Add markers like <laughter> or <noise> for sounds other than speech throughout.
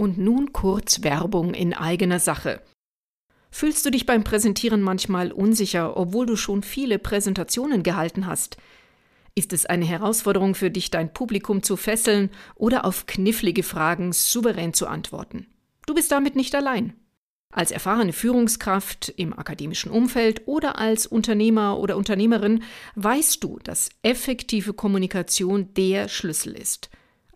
Und nun kurz Werbung in eigener Sache. Fühlst du dich beim Präsentieren manchmal unsicher, obwohl du schon viele Präsentationen gehalten hast? Ist es eine Herausforderung für dich, dein Publikum zu fesseln oder auf knifflige Fragen souverän zu antworten? Du bist damit nicht allein. Als erfahrene Führungskraft im akademischen Umfeld oder als Unternehmer oder Unternehmerin weißt du, dass effektive Kommunikation der Schlüssel ist.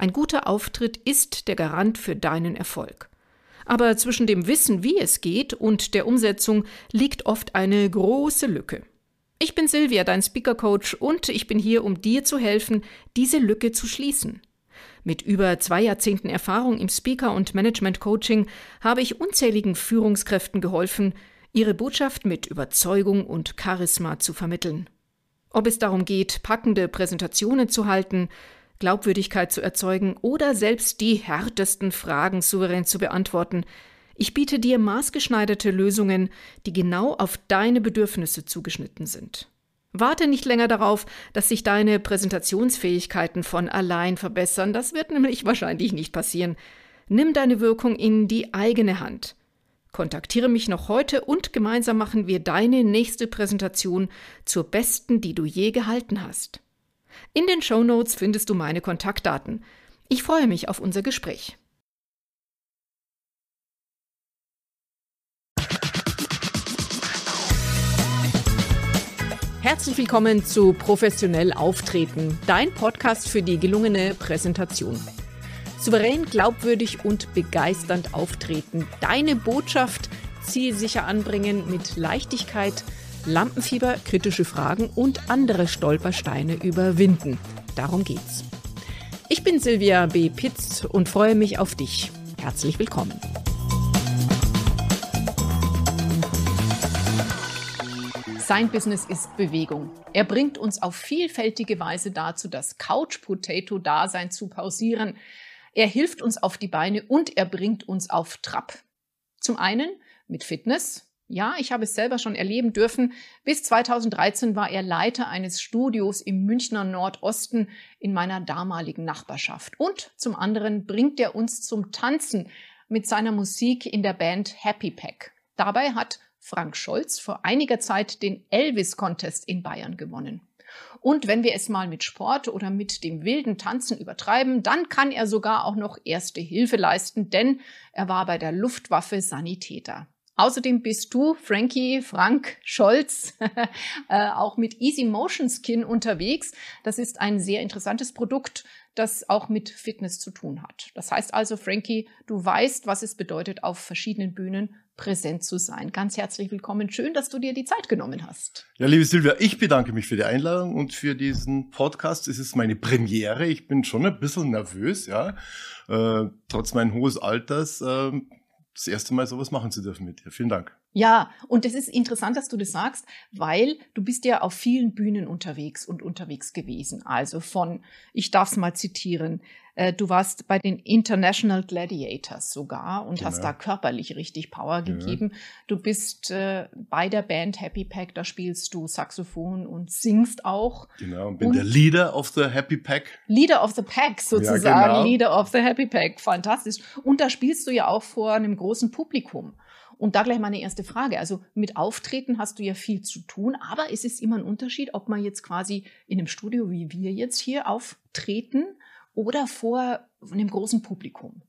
Ein guter Auftritt ist der Garant für deinen Erfolg. Aber zwischen dem Wissen, wie es geht, und der Umsetzung liegt oft eine große Lücke. Ich bin Silvia, dein Speaker Coach, und ich bin hier, um dir zu helfen, diese Lücke zu schließen. Mit über zwei Jahrzehnten Erfahrung im Speaker- und Management-Coaching habe ich unzähligen Führungskräften geholfen, ihre Botschaft mit Überzeugung und Charisma zu vermitteln. Ob es darum geht, packende Präsentationen zu halten, Glaubwürdigkeit zu erzeugen oder selbst die härtesten Fragen souverän zu beantworten. Ich biete dir maßgeschneiderte Lösungen, die genau auf deine Bedürfnisse zugeschnitten sind. Warte nicht länger darauf, dass sich deine Präsentationsfähigkeiten von allein verbessern, das wird nämlich wahrscheinlich nicht passieren. Nimm deine Wirkung in die eigene Hand. Kontaktiere mich noch heute und gemeinsam machen wir deine nächste Präsentation zur besten, die du je gehalten hast. In den Show Notes findest du meine Kontaktdaten. Ich freue mich auf unser Gespräch. Herzlich willkommen zu Professionell Auftreten, dein Podcast für die gelungene Präsentation. Souverän, glaubwürdig und begeisternd auftreten, deine Botschaft zielsicher anbringen mit Leichtigkeit, Lampenfieber, kritische Fragen und andere Stolpersteine überwinden. Darum geht's. Ich bin Silvia B. Pitz und freue mich auf dich. Herzlich willkommen. Sein Business ist Bewegung. Er bringt uns auf vielfältige Weise dazu, das Couch-Potato-Dasein zu pausieren. Er hilft uns auf die Beine und er bringt uns auf Trab. Zum einen mit Fitness, ja, ich habe es selber schon erleben dürfen. Bis 2013 war er Leiter eines Studios im Münchner Nordosten in meiner damaligen Nachbarschaft. Und zum anderen bringt er uns zum Tanzen mit seiner Musik in der Band Happy Pack. Dabei hat Frank Scholz vor einiger Zeit den Elvis Contest in Bayern gewonnen. Und wenn wir es mal mit Sport oder mit dem wilden Tanzen übertreiben, dann kann er sogar auch noch erste Hilfe leisten, denn er war bei der Luftwaffe Sanitäter. Außerdem bist du, Frankie, Frank Scholz, <laughs> äh, auch mit Easy Motion Skin unterwegs. Das ist ein sehr interessantes Produkt, das auch mit Fitness zu tun hat. Das heißt also, Frankie, du weißt, was es bedeutet, auf verschiedenen Bühnen präsent zu sein. Ganz herzlich willkommen. Schön, dass du dir die Zeit genommen hast. Ja, liebe Silvia, ich bedanke mich für die Einladung und für diesen Podcast. Es ist meine Premiere. Ich bin schon ein bisschen nervös, ja. Äh, trotz meines hohen Alters. Äh, das erste Mal sowas machen zu dürfen mit dir. Vielen Dank. Ja, und es ist interessant, dass du das sagst, weil du bist ja auf vielen Bühnen unterwegs und unterwegs gewesen. Also von, ich darf es mal zitieren, äh, du warst bei den International Gladiators sogar und genau. hast da körperlich richtig Power gegeben. Ja. Du bist äh, bei der Band Happy Pack, da spielst du Saxophon und singst auch. Genau, und bin und der Leader of the Happy Pack. Leader of the Pack sozusagen, ja, genau. Leader of the Happy Pack, fantastisch. Und da spielst du ja auch vor einem großen Publikum. Und da gleich meine erste Frage. Also mit Auftreten hast du ja viel zu tun, aber es ist immer ein Unterschied, ob man jetzt quasi in einem Studio wie wir jetzt hier auftreten oder vor einem großen Publikum.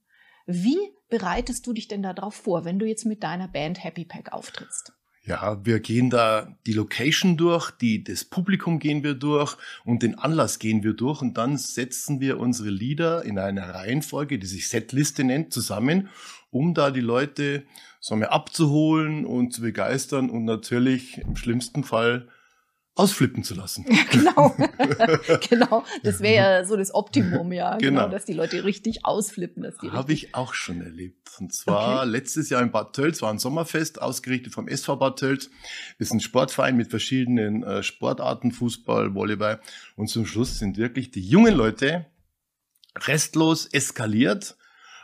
Wie bereitest du dich denn darauf vor, wenn du jetzt mit deiner Band Happy Pack auftrittst? Ja, wir gehen da die Location durch, die, das Publikum gehen wir durch und den Anlass gehen wir durch und dann setzen wir unsere Lieder in einer Reihenfolge, die sich Setliste nennt, zusammen, um da die Leute sagen wir, abzuholen und zu begeistern und natürlich im schlimmsten Fall ausflippen zu lassen. Ja, genau. <laughs> genau. Das wäre ja so das Optimum, ja. Genau. genau dass die Leute richtig ausflippen. Habe ich auch schon erlebt. Und zwar okay. letztes Jahr in Bad Tölz war ein Sommerfest, ausgerichtet vom SV Bad Tölz. Das ist ein Sportverein mit verschiedenen äh, Sportarten, Fußball, Volleyball. Und zum Schluss sind wirklich die jungen Leute restlos eskaliert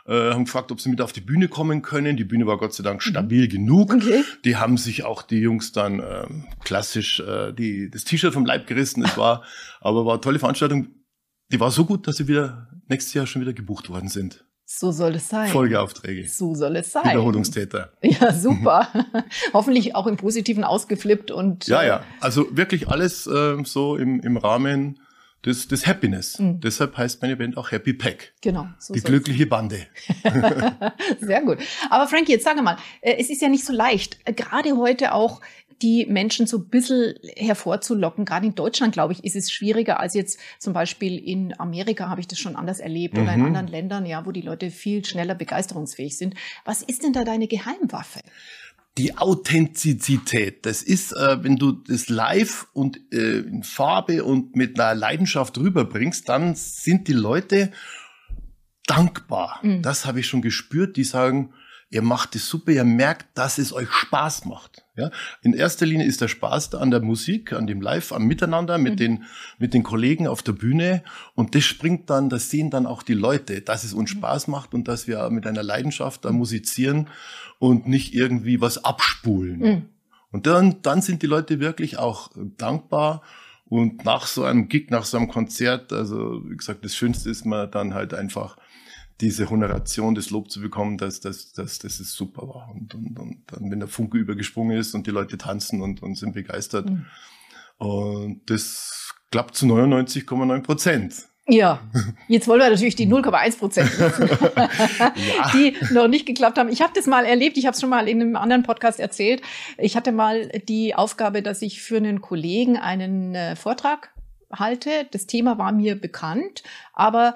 äh, haben gefragt, ob sie mit auf die Bühne kommen können. Die Bühne war Gott sei Dank mhm. stabil mhm. genug. Okay. Die haben sich auch die Jungs dann äh, klassisch äh, die, das T-Shirt vom Leib gerissen. Es war, <laughs> aber war eine tolle Veranstaltung. Die war so gut, dass sie wieder nächstes Jahr schon wieder gebucht worden sind. So soll es sein. Folgeaufträge. So soll es sein. Wiederholungstäter. <laughs> Ja, super. <laughs> Hoffentlich auch im Positiven ausgeflippt und. Ja, ja. Also wirklich alles äh, so im, im Rahmen des, des Happiness. Mhm. Deshalb heißt meine Band auch Happy Pack. Genau. So Die glückliche Bande. <laughs> <laughs> Sehr gut. Aber Frankie, jetzt sage mal, äh, es ist ja nicht so leicht, äh, gerade heute auch die Menschen so ein bisschen hervorzulocken. Gerade in Deutschland, glaube ich, ist es schwieriger als jetzt zum Beispiel in Amerika habe ich das schon anders erlebt mhm. oder in mhm. anderen Ländern, ja, wo die Leute viel schneller begeisterungsfähig sind. Was ist denn da deine Geheimwaffe? Die Authentizität, das ist, äh, wenn du das live und äh, in Farbe und mit einer Leidenschaft rüberbringst, dann sind die Leute dankbar. Mhm. Das habe ich schon gespürt, die sagen, ihr macht es super, ihr merkt, dass es euch Spaß macht. Ja? In erster Linie ist der Spaß da an der Musik, an dem Live, am Miteinander mit, mhm. den, mit den Kollegen auf der Bühne. Und das springt dann, das sehen dann auch die Leute, dass es uns mhm. Spaß macht und dass wir mit einer Leidenschaft da musizieren und nicht irgendwie was abspulen. Mhm. Und dann, dann sind die Leute wirklich auch dankbar. Und nach so einem Gig, nach so einem Konzert, also wie gesagt, das Schönste ist man dann halt einfach diese Honoration, das Lob zu bekommen, dass, dass, dass, dass es super war. Und, und, und dann, wenn der Funke übergesprungen ist und die Leute tanzen und, und sind begeistert. Mhm. Und das klappt zu 99,9 Prozent. Ja, jetzt wollen wir natürlich die 0,1 Prozent, <laughs> <laughs> ja. die noch nicht geklappt haben. Ich habe das mal erlebt, ich habe es schon mal in einem anderen Podcast erzählt. Ich hatte mal die Aufgabe, dass ich für einen Kollegen einen äh, Vortrag halte. Das Thema war mir bekannt, aber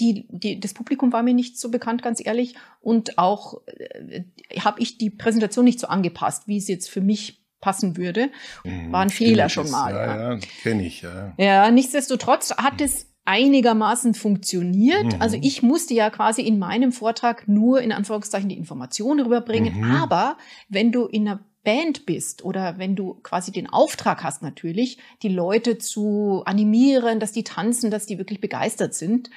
die, die, das Publikum war mir nicht so bekannt, ganz ehrlich. Und auch äh, habe ich die Präsentation nicht so angepasst, wie es jetzt für mich passen würde. Mhm, war ein Fehler schon mal. Ja, ja, ja kenne ich, ja. Ja, nichtsdestotrotz hat es einigermaßen funktioniert. Mhm. Also ich musste ja quasi in meinem Vortrag nur in Anführungszeichen die Informationen rüberbringen. Mhm. Aber wenn du in einer Band bist oder wenn du quasi den Auftrag hast natürlich, die Leute zu animieren, dass die tanzen, dass die wirklich begeistert sind,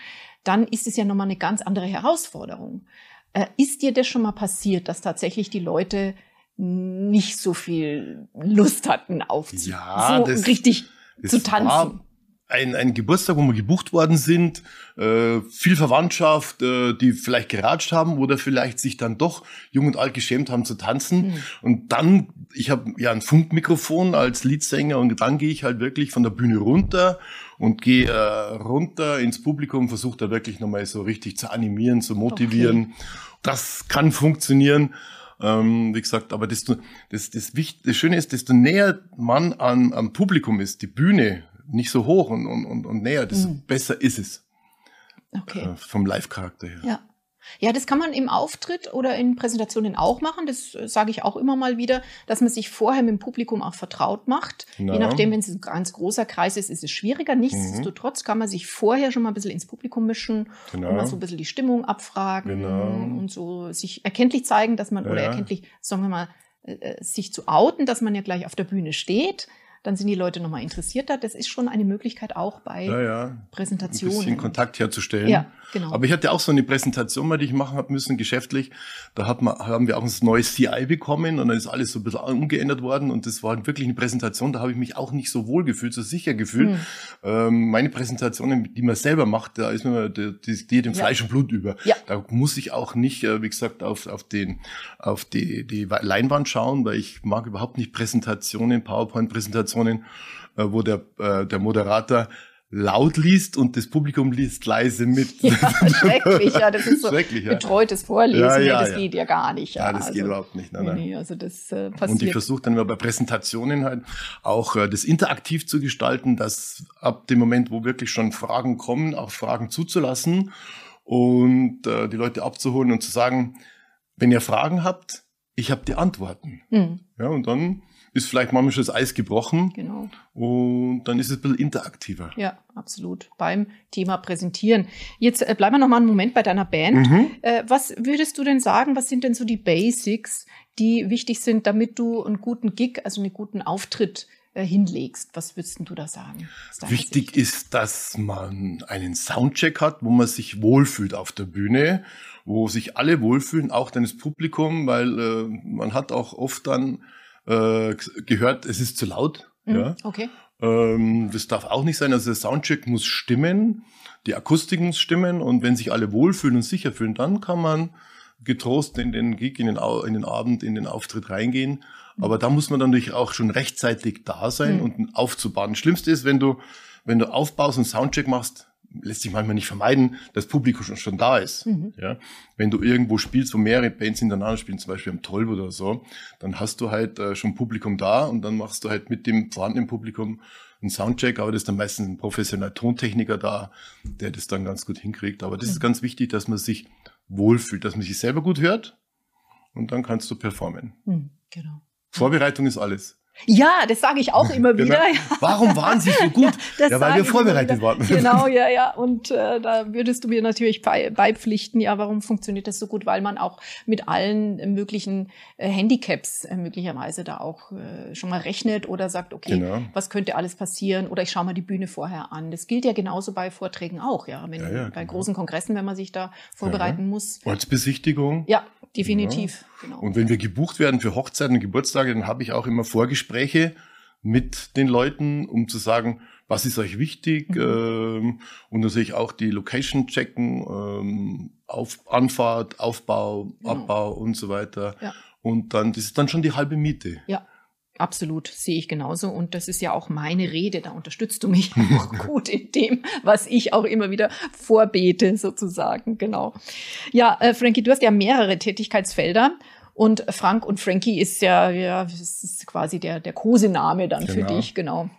dann ist es ja nochmal eine ganz andere Herausforderung. Äh, ist dir das schon mal passiert, dass tatsächlich die Leute nicht so viel Lust hatten auf ja, so das, richtig das zu tanzen? ein, ein Geburtstag, wo wir gebucht worden sind, äh, viel Verwandtschaft, äh, die vielleicht geratscht haben oder vielleicht sich dann doch jung und alt geschämt haben zu tanzen. Mhm. Und dann, ich habe ja ein Funkmikrofon als Leadsänger und dann gehe ich halt wirklich von der Bühne runter und gehe äh, runter ins Publikum, versuche da wirklich nochmal so richtig zu animieren, zu motivieren. Okay. Das kann funktionieren. Ähm, wie gesagt, aber desto, das, das, Wicht, das Schöne ist, desto näher man an, am Publikum ist, die Bühne, nicht so hoch und, und, und näher, desto mhm. besser ist es. Okay. Äh, vom Live-Charakter her. Ja. Ja, das kann man im Auftritt oder in Präsentationen auch machen. Das äh, sage ich auch immer mal wieder, dass man sich vorher mit dem Publikum auch vertraut macht. Na. Je nachdem, wenn es ein ganz großer Kreis ist, ist es schwieriger. Nichtsdestotrotz kann man sich vorher schon mal ein bisschen ins Publikum mischen genau. und mal so ein bisschen die Stimmung abfragen genau. und so sich erkenntlich zeigen, dass man, ja. oder erkenntlich, sagen wir mal, äh, äh, sich zu outen, dass man ja gleich auf der Bühne steht dann sind die Leute nochmal interessierter. Das ist schon eine Möglichkeit auch bei ja, ja. Präsentationen. Ein bisschen Kontakt herzustellen. Ja, genau. Aber ich hatte auch so eine Präsentation mal, die ich machen habe müssen, geschäftlich. Da hat man, haben wir auch ein neues CI bekommen und dann ist alles so ein bisschen umgeändert worden und das war wirklich eine Präsentation, da habe ich mich auch nicht so wohl gefühlt, so sicher gefühlt. Hm. Ähm, meine Präsentationen, die man selber macht, da ist mir die, die geht in Fleisch und Blut über. Ja. Da muss ich auch nicht, äh, wie gesagt, auf, auf, den, auf die, die Leinwand schauen, weil ich mag überhaupt nicht Präsentationen, PowerPoint-Präsentationen Situationen, äh, wo der, äh, der Moderator laut liest und das Publikum liest leise mit. Ja, <laughs> schrecklich, ja, das ist so schrecklich, ja. betreutes Vorlesen, ja, ja, das geht ja gar nicht. Ja, das also, geht überhaupt nicht. Nein, nein. Nee, also das äh, passiert. Und ich versuche dann bei Präsentationen halt auch äh, das interaktiv zu gestalten, dass ab dem Moment, wo wirklich schon Fragen kommen, auch Fragen zuzulassen und äh, die Leute abzuholen und zu sagen, wenn ihr Fragen habt, ich habe die Antworten. Mhm. Ja, und dann ist vielleicht manchmal schon das Eis gebrochen. Genau. Und dann ist es ein bisschen interaktiver. Ja, absolut. Beim Thema Präsentieren. Jetzt äh, bleiben wir noch mal einen Moment bei deiner Band. Mhm. Äh, was würdest du denn sagen, was sind denn so die Basics, die wichtig sind, damit du einen guten Gig, also einen guten Auftritt äh, hinlegst. Was würdest du da sagen? Wichtig Sicht? ist, dass man einen Soundcheck hat, wo man sich wohlfühlt auf der Bühne, wo sich alle wohlfühlen, auch deines Publikum, weil äh, man hat auch oft dann äh, gehört, es ist zu laut. Mhm. Ja. Okay. Ähm, das darf auch nicht sein. Also der Soundcheck muss stimmen, die Akustik muss stimmen und wenn sich alle wohlfühlen und sicher fühlen, dann kann man getrost in den Gig, in den, in den Abend, in den Auftritt reingehen. Mhm. Aber da muss man dann natürlich auch schon rechtzeitig da sein mhm. und aufzubauen. Schlimmste ist, wenn du, wenn du aufbaust und Soundcheck machst, lässt sich manchmal nicht vermeiden, dass Publikum schon, schon da ist. Mhm. Ja, wenn du irgendwo spielst, wo mehrere Bands hintereinander spielen, zum Beispiel am Tolb oder so, dann hast du halt äh, schon Publikum da und dann machst du halt mit dem vorhandenen Publikum einen Soundcheck, aber das ist dann meistens ein professioneller Tontechniker da, der das dann ganz gut hinkriegt. Aber das mhm. ist ganz wichtig, dass man sich wohlfühlt, dass man sich selber gut hört und dann kannst du performen. Mhm, genau. Vorbereitung ist alles. Ja, das sage ich auch <laughs> immer wieder. Genau. Warum waren Sie so <laughs> gut? Das ja, weil wir vorbereitet waren. Genau, ja, ja. <laughs> Und äh, da würdest du mir natürlich beipflichten, ja, warum funktioniert das so gut? Weil man auch mit allen möglichen äh, Handicaps äh, möglicherweise da auch äh, schon mal rechnet oder sagt, okay, genau. was könnte alles passieren? Oder ich schaue mal die Bühne vorher an. Das gilt ja genauso bei Vorträgen auch, ja. Wenn, ja, ja bei genau. großen Kongressen, wenn man sich da vorbereiten muss. Ortsbesichtigung. Ja, definitiv. Genau. Und wenn wir gebucht werden für Hochzeiten und Geburtstage, dann habe ich auch immer Vorgespräche mit den Leuten, um zu sagen, was ist euch wichtig mhm. ähm, und natürlich auch die Location checken, ähm, auf Anfahrt, Aufbau, genau. Abbau und so weiter. Ja. Und dann, das ist dann schon die halbe Miete. Ja. Absolut, sehe ich genauso. Und das ist ja auch meine Rede. Da unterstützt du mich <laughs> auch <laughs> gut in dem, was ich auch immer wieder vorbete, sozusagen. Genau. Ja, äh, Frankie, du hast ja mehrere Tätigkeitsfelder. Und Frank und Frankie ist ja, ja, ist quasi der, der Kosename dann genau. für dich, genau.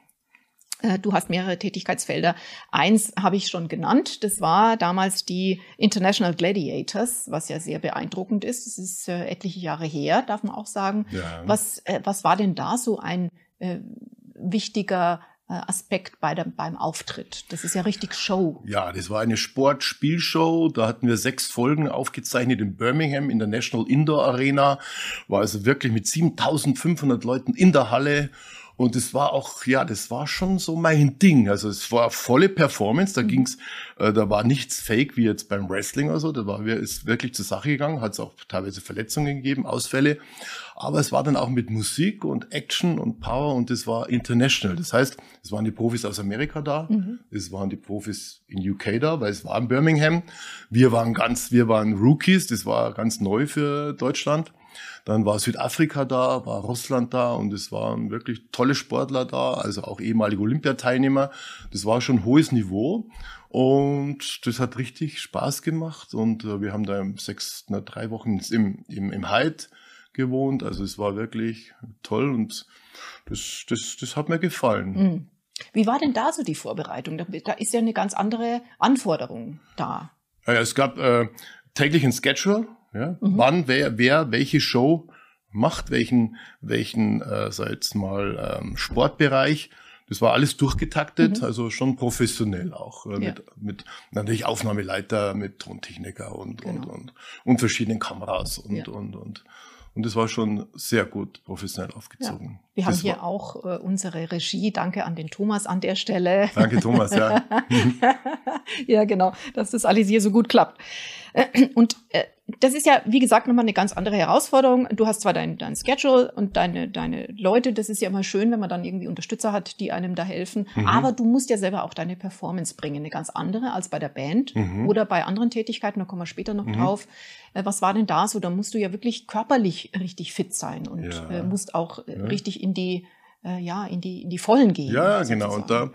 Äh, du hast mehrere Tätigkeitsfelder. Eins habe ich schon genannt. Das war damals die International Gladiators, was ja sehr beeindruckend ist. Das ist äh, etliche Jahre her, darf man auch sagen. Ja. Was, äh, was war denn da so ein äh, wichtiger äh, Aspekt bei dem, beim Auftritt. Das ist ja richtig Show. Ja, das war eine Sportspielshow. Da hatten wir sechs Folgen aufgezeichnet in Birmingham in der National Indoor Arena. War also wirklich mit 7500 Leuten in der Halle. Und es war auch, ja, das war schon so mein Ding. Also es war volle Performance, da mhm. ging's, äh, da war nichts fake wie jetzt beim Wrestling oder so. Da war ist wirklich zur Sache gegangen, hat es auch teilweise Verletzungen gegeben, Ausfälle. Aber es war dann auch mit Musik und Action und Power und es war international. Das heißt, es waren die Profis aus Amerika da, mhm. es waren die Profis in UK da, weil es war in Birmingham. Wir waren ganz, wir waren Rookies, das war ganz neu für Deutschland. Dann war Südafrika da, war Russland da und es waren wirklich tolle Sportler da, also auch ehemalige Olympiateilnehmer. Das war schon hohes Niveau und das hat richtig Spaß gemacht und äh, wir haben da sechs, na, drei Wochen im, im, im Hyde gewohnt. Also es war wirklich toll und das, das, das hat mir gefallen. Mhm. Wie war denn da so die Vorbereitung? Da, da ist ja eine ganz andere Anforderung da. Ja, es gab äh, täglich ein Schedule ja? Mhm. Wann wer, wer welche Show macht, welchen, welchen äh, sag jetzt mal, ähm, Sportbereich. Das war alles durchgetaktet, mhm. also schon professionell auch. Äh, ja. mit, mit natürlich Aufnahmeleiter, mit Tontechniker und, genau. und, und, und verschiedenen Kameras und, ja. und, und. Und das war schon sehr gut professionell aufgezogen. Ja. Wir haben das hier auch äh, unsere Regie. Danke an den Thomas an der Stelle. Danke, Thomas, ja. <laughs> ja, genau, dass das alles hier so gut klappt. Und äh, das ist ja, wie gesagt, nochmal eine ganz andere Herausforderung. Du hast zwar dein, dein Schedule und deine, deine Leute, das ist ja immer schön, wenn man dann irgendwie Unterstützer hat, die einem da helfen. Mhm. Aber du musst ja selber auch deine Performance bringen, eine ganz andere als bei der Band mhm. oder bei anderen Tätigkeiten, da kommen wir später noch mhm. drauf. Äh, was war denn da so? Da musst du ja wirklich körperlich richtig fit sein und ja. musst auch ja. richtig in die, ja, in die, in die Vollen gehen. Ja, genau. Und da,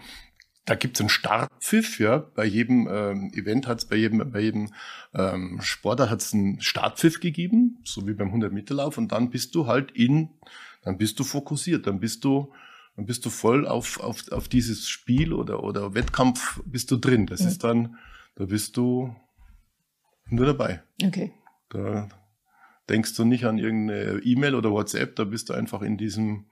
da gibt's einen Startpfiff, ja. Bei jedem ähm, Event hat's bei jedem, bei jedem ähm, Sportler hat's einen Startpfiff gegeben, so wie beim 100-Meter-Lauf. Und dann bist du halt in, dann bist du fokussiert, dann bist du, dann bist du voll auf, auf, auf dieses Spiel oder, oder Wettkampf bist du drin. Das mhm. ist dann, da bist du nur dabei. Okay. Da denkst du nicht an irgendeine E-Mail oder WhatsApp, da bist du einfach in diesem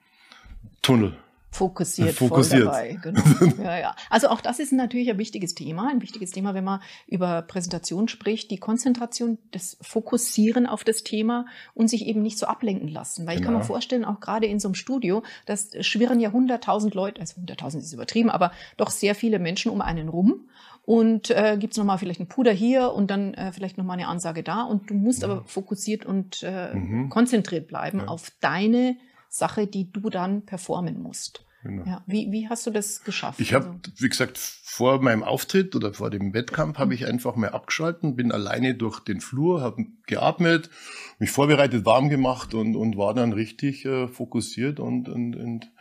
Tunnel fokussiert, fokussiert. voll dabei. Genau. <laughs> Ja, ja. Also auch das ist natürlich ein wichtiges Thema, ein wichtiges Thema, wenn man über Präsentation spricht, die Konzentration, das Fokussieren auf das Thema und sich eben nicht so ablenken lassen. Weil ich kann mir genau. vorstellen, auch gerade in so einem Studio, das schwirren ja hunderttausend Leute, also hunderttausend ist übertrieben, aber doch sehr viele Menschen um einen rum und äh, gibt es nochmal vielleicht ein Puder hier und dann äh, vielleicht nochmal eine Ansage da und du musst ja. aber fokussiert und äh, mhm. konzentriert bleiben ja. auf deine Sache, die du dann performen musst. Genau. Ja. Wie, wie hast du das geschafft? Ich habe, also wie gesagt, vor meinem Auftritt oder vor dem Wettkampf habe ich einfach mal abgeschalten, bin alleine durch den Flur, habe geatmet, mich vorbereitet, warm gemacht und, und war dann richtig äh, fokussiert und, und, und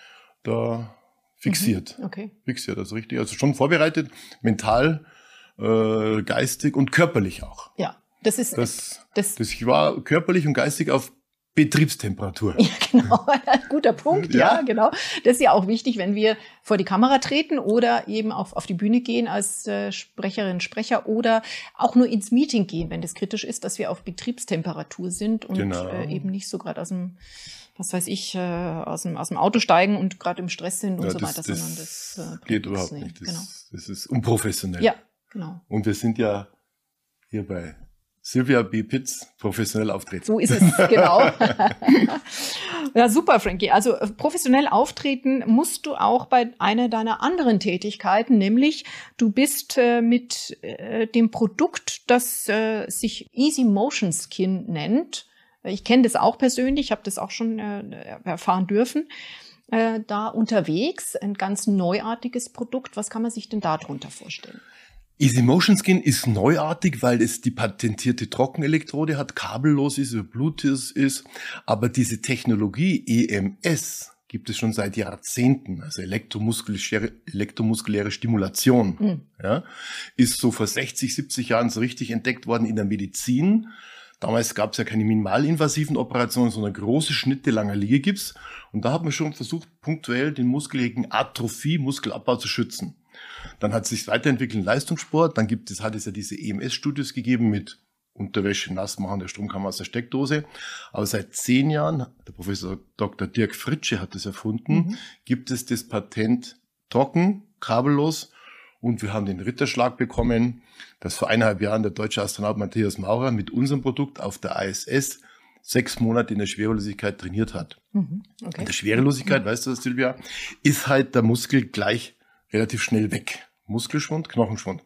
da fixiert. Mhm. Okay. Fixiert, also richtig, also schon vorbereitet, mental, äh, geistig und körperlich auch. Ja. Das ist das, das, das ich war körperlich und geistig auf Betriebstemperatur. Ja, genau. <laughs> Guter Punkt. Ja. ja. genau. Das ist ja auch wichtig, wenn wir vor die Kamera treten oder eben auf, auf die Bühne gehen als äh, Sprecherin, Sprecher oder auch nur ins Meeting gehen, wenn das kritisch ist, dass wir auf Betriebstemperatur sind und genau. äh, eben nicht so gerade aus dem, was weiß ich, äh, aus, dem, aus dem Auto steigen und gerade im Stress sind und ja, so das, weiter, das sondern das äh, geht überhaupt nicht. Das, genau. das ist unprofessionell. Ja, genau. Und wir sind ja hier bei Sylvia B. Pitts professionell auftreten. So ist es, <laughs> genau. <laughs> ja, super, Frankie. Also äh, professionell auftreten musst du auch bei einer deiner anderen Tätigkeiten, nämlich du bist äh, mit äh, dem Produkt, das äh, sich Easy Motion Skin nennt. Ich kenne das auch persönlich, habe das auch schon äh, erfahren dürfen. Äh, da unterwegs, ein ganz neuartiges Produkt. Was kann man sich denn darunter vorstellen? Easy Motion Skin ist neuartig, weil es die patentierte Trockenelektrode hat, kabellos ist, über Bluetooth ist. Aber diese Technologie EMS gibt es schon seit Jahrzehnten, also elektromuskuläre, elektromuskuläre Stimulation, mhm. ja, ist so vor 60, 70 Jahren so richtig entdeckt worden in der Medizin. Damals gab es ja keine minimalinvasiven Operationen, sondern große Schnitte langer Liegegips. Und da hat man schon versucht, punktuell den Muskel gegen Atrophie, Muskelabbau zu schützen. Dann hat sich weiterentwickelt Leistungssport. Dann gibt es, hat es ja diese EMS-Studios gegeben mit Unterwäsche nass machen, der Strom kam aus der Steckdose. Aber seit zehn Jahren, der Professor Dr. Dirk Fritsche hat das erfunden, mhm. gibt es das Patent trocken, kabellos. Und wir haben den Ritterschlag bekommen, dass vor eineinhalb Jahren der deutsche Astronaut Matthias Maurer mit unserem Produkt auf der ISS sechs Monate in der Schwerelosigkeit trainiert hat. Mhm. Okay. In der Schwerelosigkeit, mhm. weißt du das, Silvia, ist halt der Muskel gleich relativ schnell weg. Muskelschwund, Knochenschwund.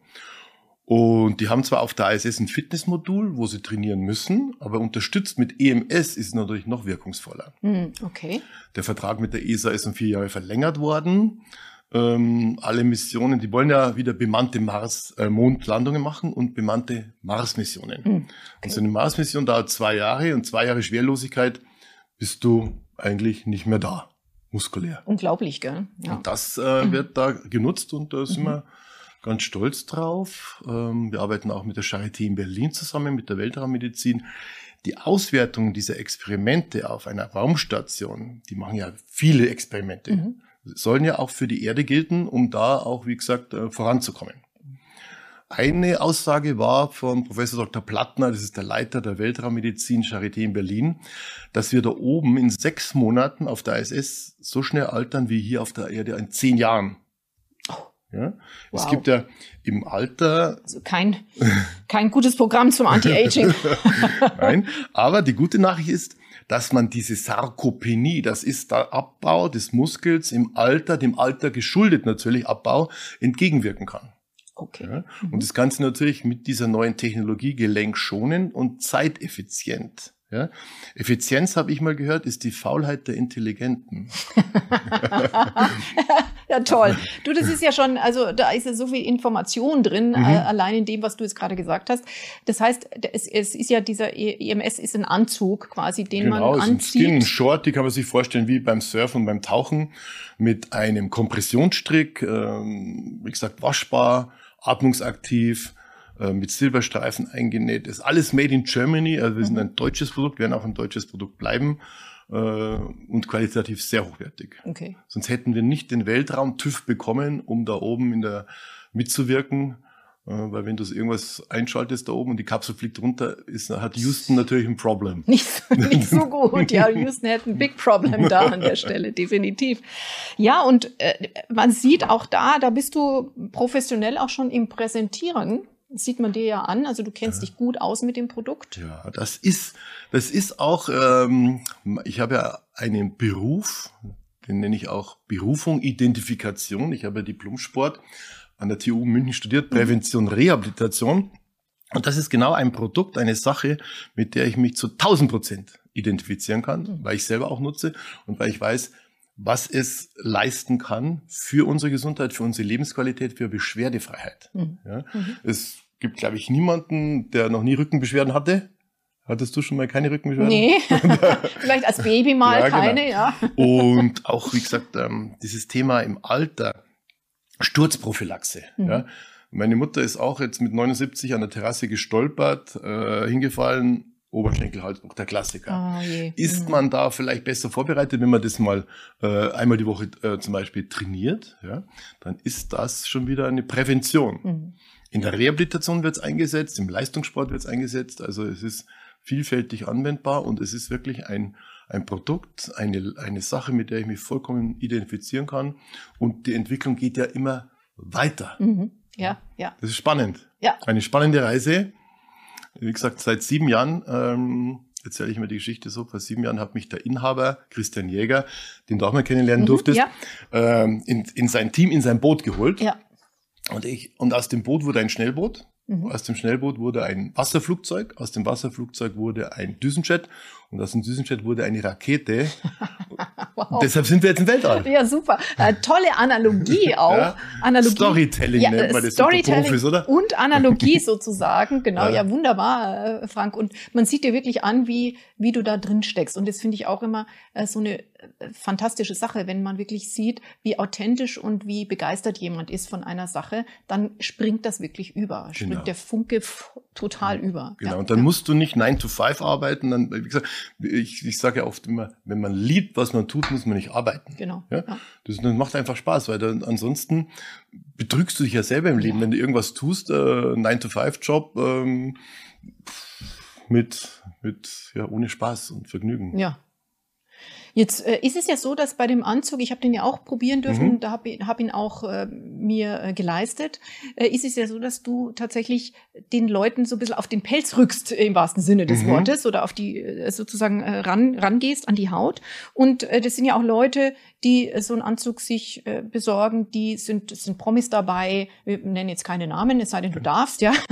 Und die haben zwar auf der ISS ein Fitnessmodul, wo sie trainieren müssen, aber unterstützt mit EMS ist natürlich noch wirkungsvoller. Hm, okay. Der Vertrag mit der ESA ist um vier Jahre verlängert worden. Ähm, alle Missionen, die wollen ja wieder bemannte Mars, äh, Mondlandungen machen und bemannte Mars-Missionen. Hm, okay. Also eine Mars-Mission dauert zwei Jahre und zwei Jahre Schwerlosigkeit bist du eigentlich nicht mehr da muskulär. Unglaublich, gell? Ja. Und das äh, mhm. wird da genutzt und da sind mhm. wir ganz stolz drauf. Ähm, wir arbeiten auch mit der Charité in Berlin zusammen, mit der Weltraummedizin. Die Auswertung dieser Experimente auf einer Raumstation, die machen ja viele Experimente, mhm. sollen ja auch für die Erde gelten, um da auch, wie gesagt, äh, voranzukommen. Eine Aussage war von Professor Dr. Plattner, das ist der Leiter der Weltraummedizin Charité in Berlin, dass wir da oben in sechs Monaten auf der ISS so schnell altern wie hier auf der Erde in zehn Jahren. Ja? Wow. Es gibt ja im Alter. Also kein, kein gutes Programm zum Anti-Aging. <laughs> Nein, aber die gute Nachricht ist, dass man diese Sarkopenie, das ist der Abbau des Muskels im Alter, dem Alter geschuldet natürlich Abbau, entgegenwirken kann. Okay. Ja, mhm. und das Ganze natürlich mit dieser neuen Technologie gelenkschonend und zeiteffizient. Ja? Effizienz, habe ich mal gehört, ist die Faulheit der Intelligenten. <laughs> ja, toll. Du, das ist ja schon, also da ist ja so viel Information drin, mhm. äh, allein in dem, was du jetzt gerade gesagt hast. Das heißt, es, es ist ja dieser EMS ist ein Anzug quasi, den genau, man anzieht. Genau, Skin Short, die kann man sich vorstellen wie beim Surfen und beim Tauchen mit einem Kompressionsstrick, ähm, wie gesagt, waschbar, atmungsaktiv, äh, mit Silberstreifen eingenäht. Ist alles made in Germany. Also wir sind mhm. ein deutsches Produkt, werden auch ein deutsches Produkt bleiben äh, und qualitativ sehr hochwertig. Okay. Sonst hätten wir nicht den Weltraum TÜV bekommen, um da oben in der mitzuwirken. Äh, weil wenn du irgendwas einschaltest da oben und die Kapsel fliegt runter, ist, hat Houston natürlich ein Problem. Nicht, nicht so <laughs> gut. Ja, Houston hätte ein Big Problem da an der Stelle, definitiv. Ja, und äh, man sieht auch da, da bist du professionell auch schon im Präsentieren. Das sieht man dir ja an. Also du kennst ja. dich gut aus mit dem Produkt. Ja, das ist, das ist auch, ähm, ich habe ja einen Beruf, den nenne ich auch Berufung, Identifikation. Ich habe ja Diplomsport an der TU München studiert, Prävention, Rehabilitation. Und das ist genau ein Produkt, eine Sache, mit der ich mich zu 1000 Prozent identifizieren kann, mhm. weil ich selber auch nutze und weil ich weiß, was es leisten kann für unsere Gesundheit, für unsere Lebensqualität, für Beschwerdefreiheit. Mhm. Ja? Mhm. Es gibt, glaube ich, niemanden, der noch nie Rückenbeschwerden hatte. Hattest du schon mal keine Rückenbeschwerden? Nee, <laughs> <laughs> vielleicht als Baby mal ja, genau. keine, genau. ja. Und auch, wie gesagt, ähm, dieses Thema im Alter, Sturzprophylaxe. Mhm. Ja. Meine Mutter ist auch jetzt mit 79 an der Terrasse gestolpert, äh, hingefallen, Oberschenkelhalsbruch, der Klassiker. Oh, ist mhm. man da vielleicht besser vorbereitet, wenn man das mal äh, einmal die Woche äh, zum Beispiel trainiert, ja, dann ist das schon wieder eine Prävention. Mhm. In der Rehabilitation wird es eingesetzt, im Leistungssport wird es eingesetzt, also es ist vielfältig anwendbar und es ist wirklich ein, ein Produkt, eine, eine Sache, mit der ich mich vollkommen identifizieren kann und die Entwicklung geht ja immer weiter. Mhm. Ja, ja. Das ist spannend. Ja. Eine spannende Reise wie gesagt, seit sieben Jahren ähm, erzähle ich mir die Geschichte so. Vor sieben Jahren hat mich der Inhaber, Christian Jäger, den du auch mal kennenlernen mhm, durftest, ja. ähm, in, in sein Team, in sein Boot geholt. Ja. Und, ich, und aus dem Boot wurde ein Schnellboot. Mhm. Aus dem Schnellboot wurde ein Wasserflugzeug, aus dem Wasserflugzeug wurde ein Düsenjet und aus dem Düsenjet wurde eine Rakete. <laughs> wow. Deshalb sind wir jetzt im Weltall. Ja, super. Äh, tolle Analogie <laughs> auch. Ja. Analogie. Storytelling ja, nennt man das Storytelling Profis, oder? Und Analogie <laughs> sozusagen. Genau, ja. ja, wunderbar, äh, Frank. Und man sieht dir wirklich an, wie, wie du da drin steckst. Und das finde ich auch immer äh, so eine fantastische Sache, wenn man wirklich sieht, wie authentisch und wie begeistert jemand ist von einer Sache, dann springt das wirklich über, springt genau. der Funke total über. Genau, ja, und dann ja. musst du nicht 9 to 5 arbeiten, dann, wie gesagt, ich, ich sage ja oft immer, wenn man liebt, was man tut, muss man nicht arbeiten. Genau. Ja? Das, das macht einfach Spaß, weil dann, ansonsten betrügst du dich ja selber im Leben, wenn du irgendwas tust, äh, 9 to 5 Job, ähm, mit, mit, ja, ohne Spaß und Vergnügen. Ja, Jetzt äh, ist es ja so, dass bei dem Anzug, ich habe den ja auch probieren dürfen, mhm. da habe hab ihn auch äh, mir äh, geleistet, äh, ist es ja so, dass du tatsächlich den Leuten so ein bisschen auf den Pelz rückst, im wahrsten Sinne des mhm. Wortes, oder auf die äh, sozusagen äh, ran, rangehst an die Haut. Und äh, das sind ja auch Leute, die äh, so einen Anzug sich äh, besorgen, die sind, sind Promis dabei. Wir nennen jetzt keine Namen, es sei denn, du darfst, ja. <laughs>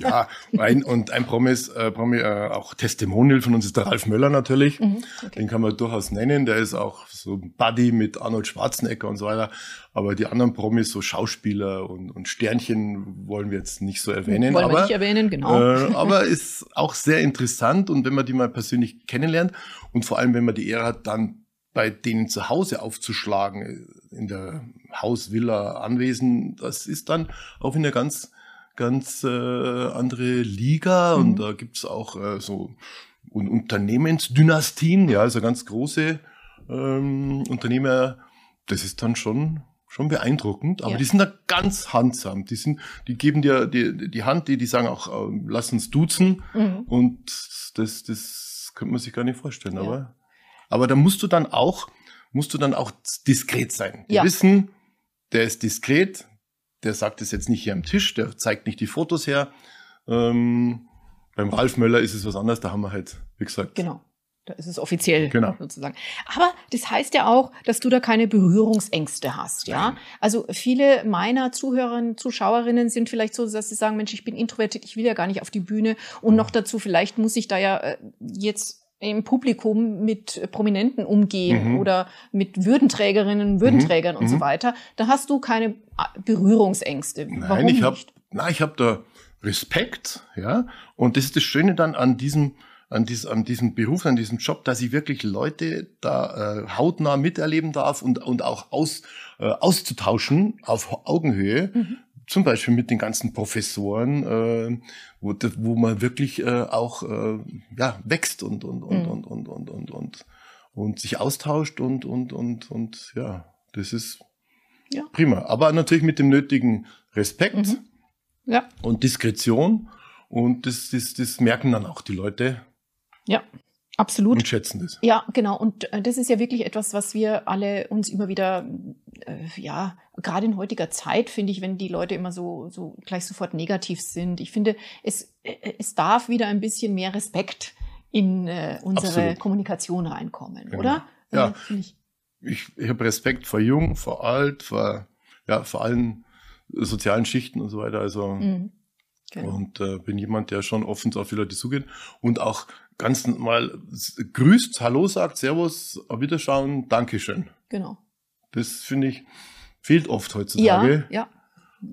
Ja, ein, und ein Promis, äh, Promi, äh, auch Testimonial von uns ist der Ralf Möller natürlich. Mhm, okay. Den kann man durchaus nennen. Der ist auch so ein Buddy mit Arnold Schwarzenegger und so weiter. Aber die anderen Promis, so Schauspieler und, und Sternchen, wollen wir jetzt nicht so erwähnen. Wollen aber, wir nicht erwähnen, genau. Äh, aber ist auch sehr interessant und wenn man die mal persönlich kennenlernt und vor allem, wenn man die Ehre hat, dann bei denen zu Hause aufzuschlagen, in der Haus, Villa, Anwesen, das ist dann auch in einer ganz, ganz äh, andere Liga mhm. und da gibt's auch äh, so Unternehmensdynastien, ja, also ganz große ähm, Unternehmer, das ist dann schon schon beeindruckend, aber ja. die sind da ganz handsam. Die sind, die geben dir die, die Hand, die, die sagen auch, äh, lass uns duzen. Mhm. Und das, das könnte man sich gar nicht vorstellen, ja. aber aber da musst du dann auch, musst du dann auch diskret sein. Die ja. wissen, der ist diskret, der sagt es jetzt nicht hier am Tisch, der zeigt nicht die Fotos her. Ähm, beim Ralf Möller ist es was anderes, da haben wir halt, wie gesagt. Genau. Da ist es offiziell genau. sozusagen. Aber das heißt ja auch, dass du da keine Berührungsängste hast, ja? Nein. Also viele meiner Zuhörerinnen, Zuschauerinnen sind vielleicht so, dass sie sagen, Mensch, ich bin introvertiert, ich will ja gar nicht auf die Bühne und noch dazu vielleicht muss ich da ja äh, jetzt im Publikum mit Prominenten umgehen mhm. oder mit Würdenträgerinnen, Würdenträgern mhm. und so mhm. weiter, da hast du keine Berührungsängste. Nein, Warum ich habe na, ich habe da Respekt, ja, und das ist das Schöne dann an diesem an, dies, an diesem Beruf, an diesem Job, dass ich wirklich Leute da äh, hautnah miterleben darf und, und auch aus, äh, auszutauschen auf Augenhöhe, mhm zum Beispiel mit den ganzen Professoren, äh, wo, wo man wirklich äh, auch äh, ja, wächst und und und, mhm. und, und, und, und, und, und sich austauscht und, und, und, und ja, das ist ja. prima. Aber natürlich mit dem nötigen Respekt mhm. ja. und Diskretion. Und das, das, das merken dann auch die Leute. Ja. Absolut. Und schätzen das. Ja, genau. Und äh, das ist ja wirklich etwas, was wir alle uns immer wieder, äh, ja, gerade in heutiger Zeit finde ich, wenn die Leute immer so, so gleich sofort negativ sind. Ich finde, es, äh, es darf wieder ein bisschen mehr Respekt in äh, unsere Absolut. Kommunikation reinkommen, genau. oder? Ja. Ich ich, ich habe Respekt vor Jung, vor Alt, vor, ja, vor allen sozialen Schichten und so weiter. Also, mhm. genau. und äh, bin jemand, der schon offen auf die Leute zugeht und auch ganz mal grüßt, Hallo sagt, Servus, auf Wiederschauen, Dankeschön. genau. Das finde ich, fehlt oft heutzutage. Ja, ja.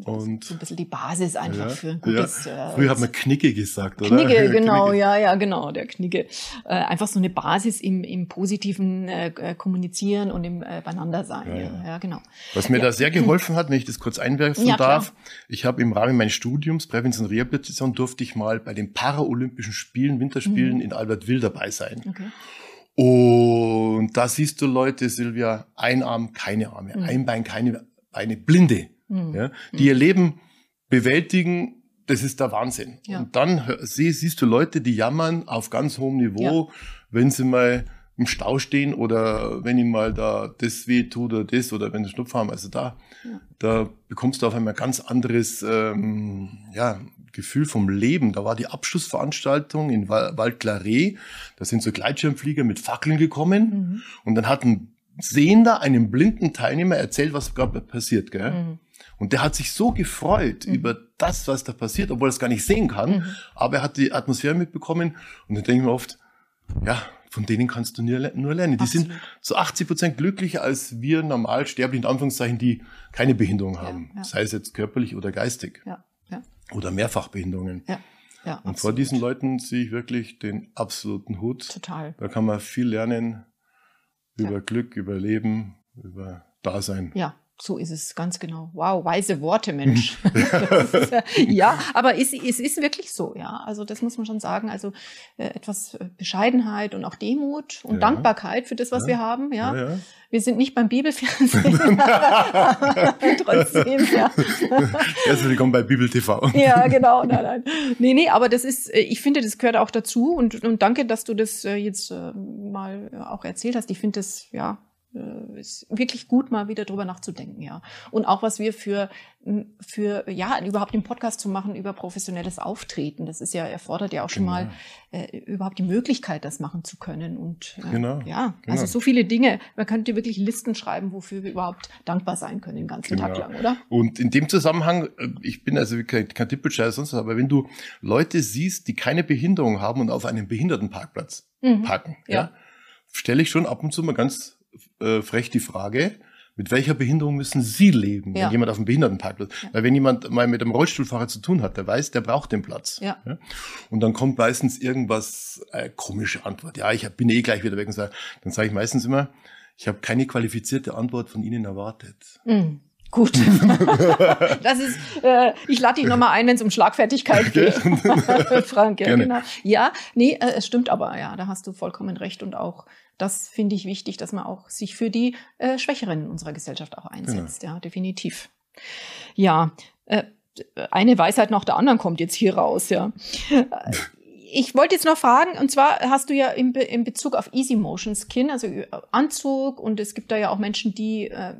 Und so ein bisschen die Basis einfach ja, für ein gutes. ja. Äh, Früher hat man Knicke gesagt, oder? Knigge, <laughs> genau, Knicke. ja, ja, genau, der Knigge. Äh, einfach so eine Basis im, im positiven äh, Kommunizieren und im äh, Beieinandersein. Ja, Ja, ja. genau. Was mir da sehr geholfen hat, wenn ich das kurz einwerfen Ja, klar. darf, ich habe im Rahmen meines Studiums Prävention und Rehabilitation durfte ich mal bei den Paralympischen Spielen, Winterspielen Mhm. in Albertville dabei sein. Okay. Und da siehst du Leute, Silvia, ein Arm, keine Arme, Mhm. ein Bein, keine Beine, Blinde, Mhm. ja, die ihr Leben bewältigen, das ist der Wahnsinn. Ja. Und dann sie, siehst du Leute, die jammern auf ganz hohem Niveau, wenn sie mal im Stau stehen oder wenn ihnen mal da das weh tut oder das oder wenn sie Schnupfen haben. Also da, Ja. da bekommst du auf einmal ein ganz anderes ähm, ja, Gefühl vom Leben. Da war die Abschlussveranstaltung in Val Val-Claret. Da sind so Gleitschirmflieger mit Fackeln gekommen Mhm. und dann hat ein Sehender einem blinden Teilnehmer erzählt, was gerade passiert. Gell? Mhm. Und der hat sich so gefreut Mhm. über das, was da passiert, obwohl er es gar nicht sehen kann. Mhm. Aber er hat die Atmosphäre mitbekommen. Und dann denke ich mir oft, ja, von denen kannst du nur, nur lernen. Die sind Absolut. zu 80 Prozent glücklicher als wir normal sterblich, in Anführungszeichen, die keine Behinderung haben. ja. Sei es jetzt körperlich oder geistig. Ja, ja, Oder Mehrfachbehinderungen. ja. ja Und vor absolut. diesen Leuten ziehe ich wirklich den absoluten Hut. Total. Da kann man viel lernen über Ja. Glück, über Leben, über Dasein. Ja, so ist es ganz genau. Wow, weise Worte, <laughs> Mensch. <laughs> Ist, äh, ja, aber es, es ist wirklich so, ja. Also das muss man schon sagen. Also äh, etwas äh, Bescheidenheit und auch Demut und Ja. Dankbarkeit für das, was Ja. wir haben, ja. Ja. Wir sind nicht beim Bibelfernsehen. <laughs> Trotzdem, ja. Herzlich willkommen bei Bibel TV. Ja, genau, nein, nein. Nee, nee, aber das ist, äh, ich finde, das gehört auch dazu und, und danke, dass du das jetzt mal auch erzählt hast. Ich finde das, ja, ist wirklich gut, mal wieder drüber nachzudenken, ja. Und auch, was wir für, für, ja, überhaupt den Podcast zu machen über professionelles Auftreten. Das ist ja, erfordert ja auch schon Genau. mal äh, überhaupt die Möglichkeit, das machen zu können. Und äh, Genau, ja, genau. also so viele Dinge. Man könnte wirklich Listen schreiben, wofür wir überhaupt dankbar sein können den ganzen Tag Genau. lang, oder? Und in dem Zusammenhang, äh, ich bin also kein, kein Tippelscheiß sonst was, aber wenn du Leute siehst, die keine Behinderung haben und auf einem Behindertenparkplatz Mhm. parken, Ja. ja, stelle ich schon ab und zu mal ganz äh, frech die Frage, mit welcher Behinderung müssen Sie leben, Ja. wenn jemand auf dem Behindertenparkplatz? Ja. Weil wenn jemand mal mit einem Rollstuhlfahrer zu tun hat, der weiß, der braucht den Platz. Ja. Und dann kommt meistens irgendwas, äh, komische Antwort. Ja, ich bin eh gleich wieder weg und sag, dann sage ich meistens immer, ich habe keine qualifizierte Antwort von Ihnen erwartet. Mm, gut. <laughs> das ist, äh, ich lade dich nochmal ein, wenn es um Schlagfertigkeit geht. <laughs> Frank, ja, Gerne. genau. Ja, nee, äh, es stimmt aber, ja, da hast du vollkommen recht. Und auch das finde ich wichtig, dass man auch sich für die äh, Schwächeren unserer Gesellschaft auch einsetzt. Ja, definitiv. Ja, äh, eine Weisheit nach der anderen kommt jetzt hier raus, ja. <laughs> Ich wollte jetzt noch fragen, und zwar hast du ja in, Be in Bezug auf Easy Motion Skin, also äh, Anzug, und es gibt da ja auch Menschen, die, äh,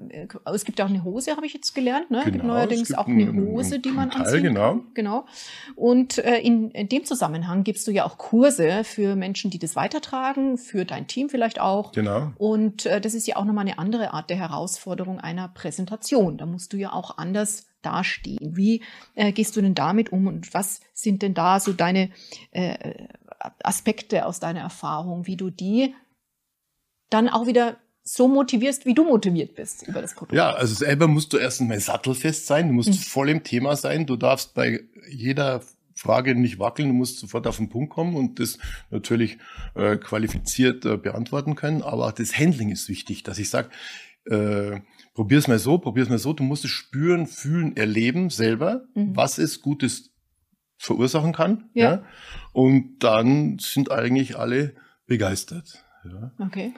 es gibt ja auch eine Hose, habe ich jetzt gelernt, ne? es gibt Genau, neuerdings es gibt auch eine Hose, die man Teil, anziehen genau. kann. Genau. Und äh, in, in dem Zusammenhang gibst du ja auch Kurse für Menschen, die das weitertragen, für dein Team vielleicht auch. Genau. Und äh, das ist ja auch nochmal eine andere Art der Herausforderung einer Präsentation. Da musst du ja auch anders dastehen. Wie äh, gehst du denn damit um und was sind denn da so deine äh, Aspekte aus deiner Erfahrung, wie du die dann auch wieder so motivierst, wie du motiviert bist über das Produkt? Ja, also selber musst du erst einmal sattelfest sein, du musst Mhm. voll im Thema sein, du darfst bei jeder Frage nicht wackeln, du musst sofort auf den Punkt kommen und das natürlich äh, qualifiziert äh, beantworten können, aber auch das Handling ist wichtig, dass ich sage, äh, probier's mal so, probier's mal so, du musst es spüren, fühlen, erleben selber, Mhm. was es Gutes verursachen kann. Ja. Ja. Und dann sind eigentlich alle begeistert. Ja. Okay.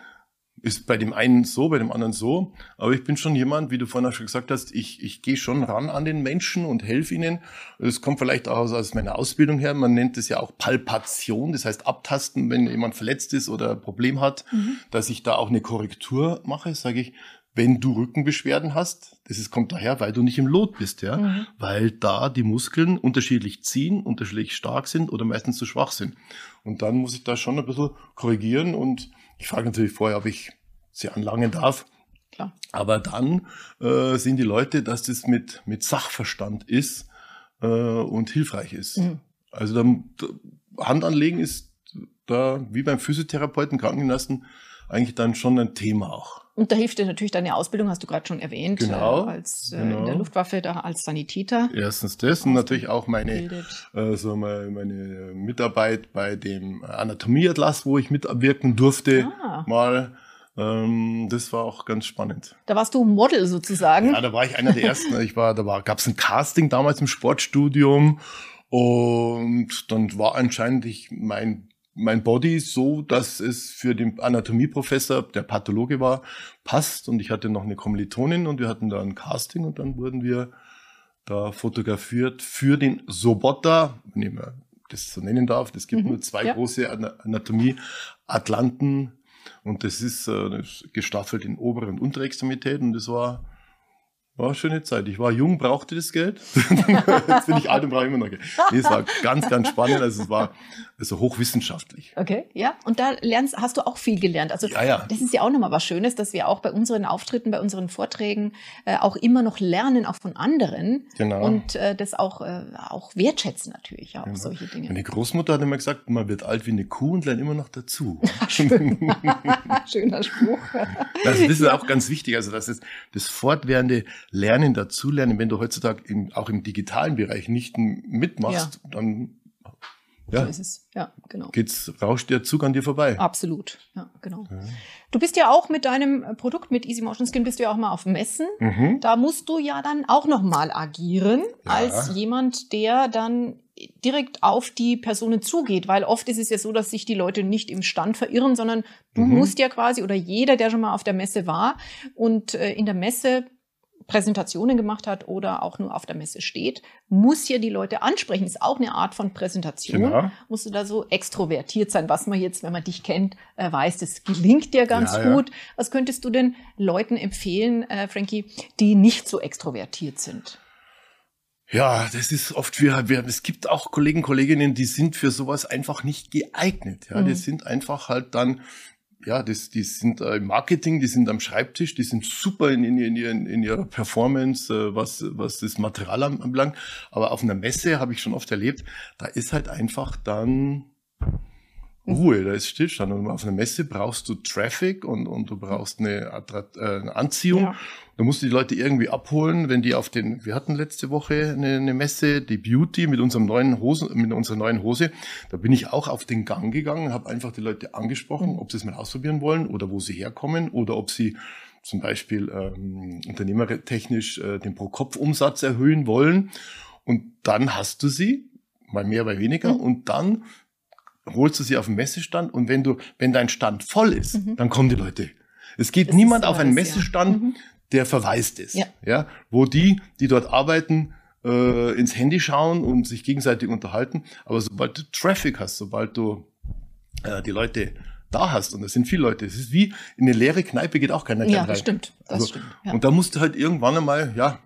Ist bei dem einen so, bei dem anderen so. Aber ich bin schon jemand, wie du vorhin auch schon gesagt hast, ich, ich gehe schon ran an den Menschen und helfe ihnen. Das kommt vielleicht auch aus, aus meiner Ausbildung her. Man nennt es ja auch Palpation, das heißt abtasten, wenn jemand verletzt ist oder ein Problem hat, Mhm. dass ich da auch eine Korrektur mache, sage ich, wenn du Rückenbeschwerden hast, das ist, kommt daher, weil du nicht im Lot bist, ja, Mhm. weil da die Muskeln unterschiedlich ziehen, unterschiedlich stark sind oder meistens zu schwach sind. Und dann muss ich da schon ein bisschen korrigieren und ich frage natürlich vorher, ob ich sie anlangen darf. Klar. Aber dann äh, sehen die Leute, dass das mit, mit Sachverstand ist äh, und hilfreich ist. Mhm. Also dann, Hand anlegen ist da, wie beim Physiotherapeuten, Krankenschwestern, eigentlich dann schon ein Thema auch. Und da hilft dir natürlich deine Ausbildung, hast du gerade schon erwähnt, genau, äh, als äh, genau. in der Luftwaffe da als Sanitäter. Erstens das und natürlich auch meine, äh, so meine, meine Mitarbeit bei dem Anatomieatlas, wo ich mitwirken durfte, ah. mal. Ähm, das war auch ganz spannend. Da warst du Model sozusagen. Ja, da war ich einer der ersten. Ich war, da war, gab es ein Casting damals im Sportstudium und dann war anscheinend ich mein mein Body so, dass es für den Anatomieprofessor, der Pathologe war, passt. Und ich hatte noch eine Kommilitonin und wir hatten da ein Casting und dann wurden wir da fotografiert für den Sobota, wenn ich mal das so nennen darf. Es gibt mhm, nur zwei ja. große Anatomie-Atlanten und das ist, äh, das ist gestaffelt in obere und untere Extremitäten. Und das war war eine schöne Zeit. Ich war jung, brauchte das Geld. <laughs> Jetzt bin ich alt und brauche immer noch Geld. Nee, es war ganz, ganz spannend. Also es war also hochwissenschaftlich. Okay, ja. Und da lernst, hast du auch viel gelernt. Also ja, ja. das ist ja auch nochmal was Schönes, dass wir auch bei unseren Auftritten, bei unseren Vorträgen äh, auch immer noch lernen, auch von anderen. Genau. Und äh, das auch, äh, auch wertschätzen natürlich, ja, auch genau. solche Dinge. Meine Großmutter hat immer gesagt, man wird alt wie eine Kuh und lernt immer noch dazu. <laughs> Schön. <laughs> Schöner Spruch. Das ist ja. auch ganz wichtig. Also das ist das fortwährende Lernen, dazulernen. Wenn du heutzutage im, auch im digitalen Bereich nicht mitmachst, ja. dann ja. So ist es. Ja, genau. Geht's, rauscht der Zug an dir vorbei. Absolut. Ja, genau. Ja. Du bist ja auch mit deinem Produkt, mit Easy Motion Skin, bist du ja auch mal auf Messen. Mhm. Da musst du ja dann auch nochmal agieren, ja. als jemand, der dann direkt auf die Personen zugeht, weil oft ist es ja so, dass sich die Leute nicht im Stand verirren, sondern du mhm. musst ja quasi oder jeder, der schon mal auf der Messe war und äh, in der Messe Präsentationen gemacht hat oder auch nur auf der Messe steht, muss ja die Leute ansprechen. Ist auch eine Art von Präsentation. Genau. Musst du da so extrovertiert sein, was man jetzt, wenn man dich kennt, äh, weiß, das gelingt dir ganz ja, gut. Ja. Was könntest du denn Leuten empfehlen, äh, Frankie, die nicht so extrovertiert sind? Ja, das ist oft, wir, wir, es gibt auch Kollegen, Kolleginnen, die sind für sowas einfach nicht geeignet. Ja, mhm. die sind einfach halt dann ja, das, die sind äh, im Marketing, die sind am Schreibtisch, die sind super in, in, in, in ihrer Performance, äh, was, was das Material anbelangt. Aber auf einer Messe habe ich schon oft erlebt, da ist halt einfach dann Ruhe, da ist Stillstand. Und auf einer Messe brauchst du Traffic und, und du brauchst eine, Attrat äh, eine Anziehung. Ja. Da musst du die Leute irgendwie abholen, wenn die auf den, wir hatten letzte Woche eine, eine Messe, die Beauty mit unserem neuen Hosen, mit unserer neuen Hose. Da bin ich auch auf den Gang gegangen, habe einfach die Leute angesprochen, mhm. ob sie es mal ausprobieren wollen oder wo sie herkommen oder ob sie zum Beispiel ähm, unternehmertechnisch äh, den Pro-Kopf-Umsatz erhöhen wollen. Und dann hast du sie, mal mehr, mal weniger, mhm. und dann holst du sie auf den Messestand und wenn du, wenn dein Stand voll ist, mhm. dann kommen die Leute. Es geht das niemand auf einen Messestand, ja. mhm. der verwaist ist. Ja. ja. Wo die, die dort arbeiten, äh, ins Handy schauen und sich gegenseitig unterhalten. Aber sobald du Traffic hast, sobald du äh, die Leute da hast, und das sind viele Leute, es ist wie in eine leere Kneipe geht auch keiner ja, rein. Das stimmt. Das also, stimmt. Ja. Und da musst du halt irgendwann einmal, ja,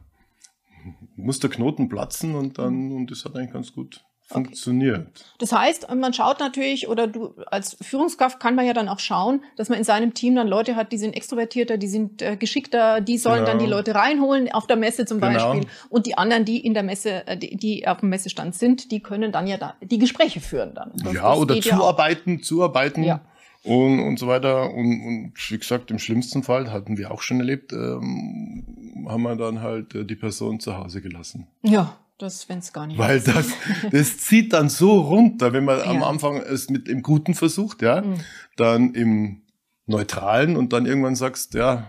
muss der Knoten platzen und dann, und das hat eigentlich ganz gut funktioniert. Okay. Das heißt, man schaut natürlich, oder du als Führungskraft kann man ja dann auch schauen, dass man in seinem Team dann Leute hat, die sind extrovertierter, die sind äh, geschickter, die sollen genau. dann die genau. Leute reinholen, auf der Messe zum genau. Beispiel. Und die anderen, die in der Messe, äh, die, die auf dem Messestand sind, die können dann ja da die Gespräche führen dann. Das, ja, das oder zuarbeiten, ja zuarbeiten. Ja. Und, und so weiter. Und, und wie gesagt, im schlimmsten Fall hatten wir auch schon erlebt, ähm, haben wir dann halt äh, die Person zu Hause gelassen. Ja, das, wenn es gar nicht Weil das, <laughs> das zieht dann so runter, wenn man ja. am Anfang es mit dem Guten versucht, ja, mhm. dann im Neutralen und dann irgendwann sagst, ja.